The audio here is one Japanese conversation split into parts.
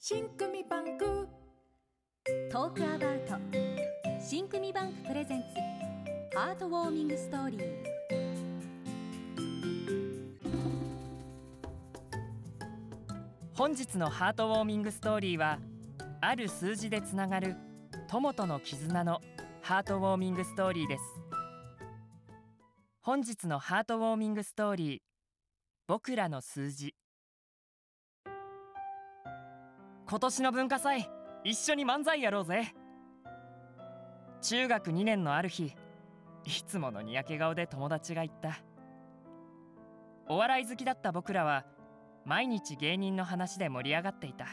新組バンク。トークアバウト。新組バンクプレゼンツ。ハートウォーミングストーリー。本日のハートウォーミングストーリーはある数字でつながる友との絆のハートウォーミングストーリーです。本日のハートウォーミングストーリー僕らの数字。今年の文化祭一緒に漫才やろうぜ。中学2年のある日いつものにやけ顔で友達が言った。お笑い好きだった僕らは毎日芸人の話で盛り上がっていた。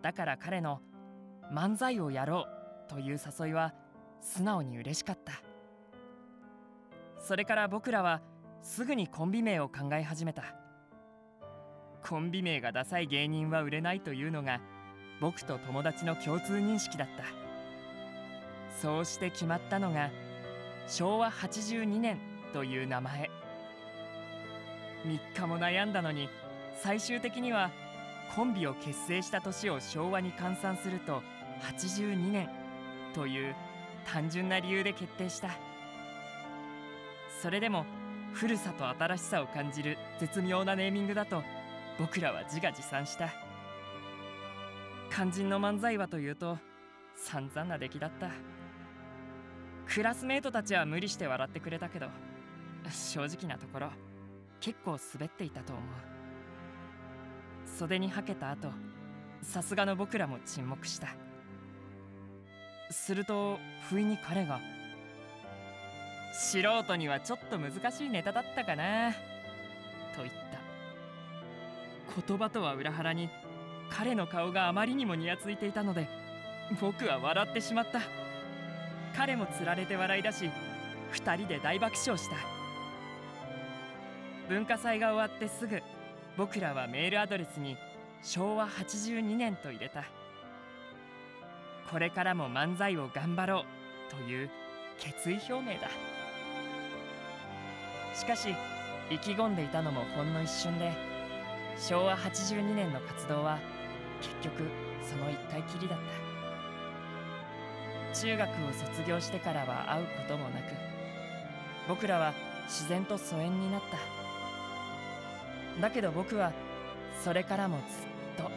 だから彼の「漫才をやろう」という誘いは素直に嬉しかった。それから僕らはすぐにコンビ名を考え始めた。コンビ名がダサい芸人は売れないというのが僕と友達の共通認識だった。そうして決まったのが昭和82年という名前。3日も悩んだのに最終的にはコンビを結成した年を昭和に換算すると82年という単純な理由で決定した。それでも古さと新しさを感じる絶妙なネーミングだと僕らは自画自賛した。肝心の漫才はというと散々な出来だった。クラスメートたちは無理して笑ってくれたけど正直なところ結構滑っていたと思う。袖にはけた後さすがの僕らも沈黙した。すると不意に彼が「素人にはちょっと難しいネタだったかな」と言った言葉とは裏腹に彼の顔があまりにもにやついていたので僕は笑ってしまった。彼もつられて笑い出し2人で大爆笑した。文化祭が終わってすぐ僕らはメールアドレスに昭和82年と入れた。これからも漫才を頑張ろうという決意表明だ。しかし意気込んでいたのもほんの一瞬で昭和82年の活動は結局その一回きりだった。中学を卒業してからは会うこともなく僕らは自然と疎遠になった。だけど僕はそれからもずっと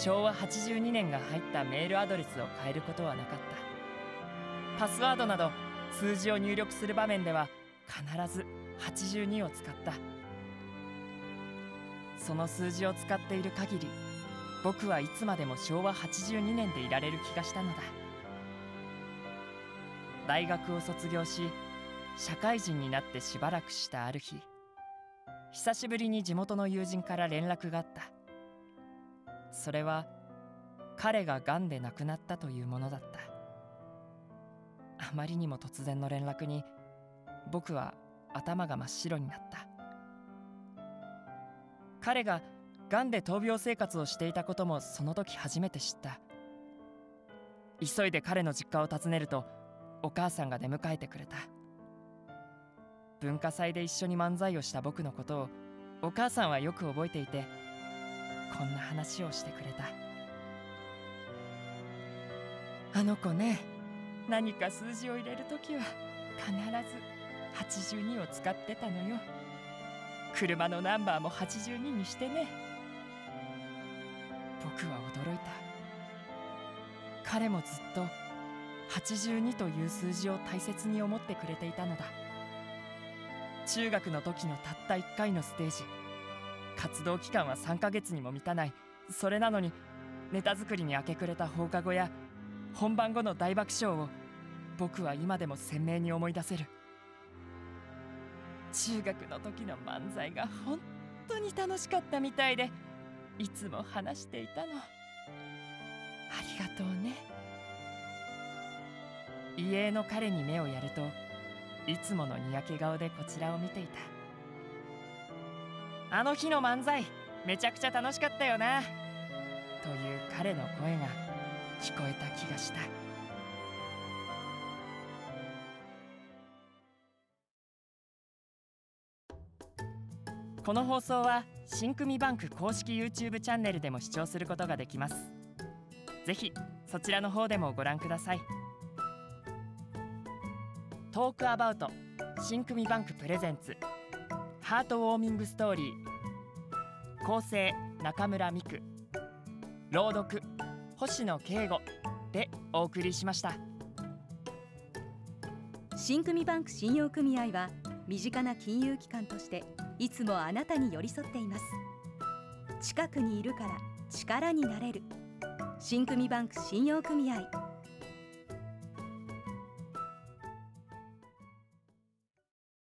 昭和82年が入ったメールアドレスを変えることはなかった。パスワードなど数字を入力する場面では必ず82を使った。その数字を使っている限り僕はいつまでも昭和82年でいられる気がしたのだ。大学を卒業し社会人になってしばらくしたある日久しぶりに地元の友人から連絡があった。それは彼が癌で亡くなったというものだった。あまりにも突然の連絡に僕は頭が真っ白になった。彼が癌で闘病生活をしていたこともその時初めて知った。急いで彼の実家を訪ねるとお母さんが出迎えてくれた。文化祭で一緒に漫才をした僕のことをお母さんはよく覚えていてこんな話をしてくれた。あの子ね何か数字を入れる時は必ず82を使ってたのよ。車のナンバーも82にしてね。僕は驚いた。彼もずっと82という数字を大切に思ってくれていたのだ。中学の時のたった1回のステージ活動期間は3ヶ月にも満たない。それなのにネタ作りに明け暮れた放課後や本番後の大爆笑を僕は今でも鮮明に思い出せる。中学の時の漫才が本当に楽しかったみたいでいつも話していたの。ありがとうね。遺影の彼に目をやるといつものにやけ顔でこちらを見ていた。あの日の漫才めちゃくちゃ楽しかったよな。という彼の声が聞こえた気がした。この放送は新組バンク公式 YouTube チャンネルでも視聴することができます。ぜひそちらの方でもご覧ください。トークアバウト新組バンクプレゼンツハートウォーミングストーリー構成中村美久朗読星野圭吾でお送りしました。新組バンク信用組合は身近な金融機関としていつもあなたに寄り添っています。近くにいるから力になれる。新組バンク信用組合。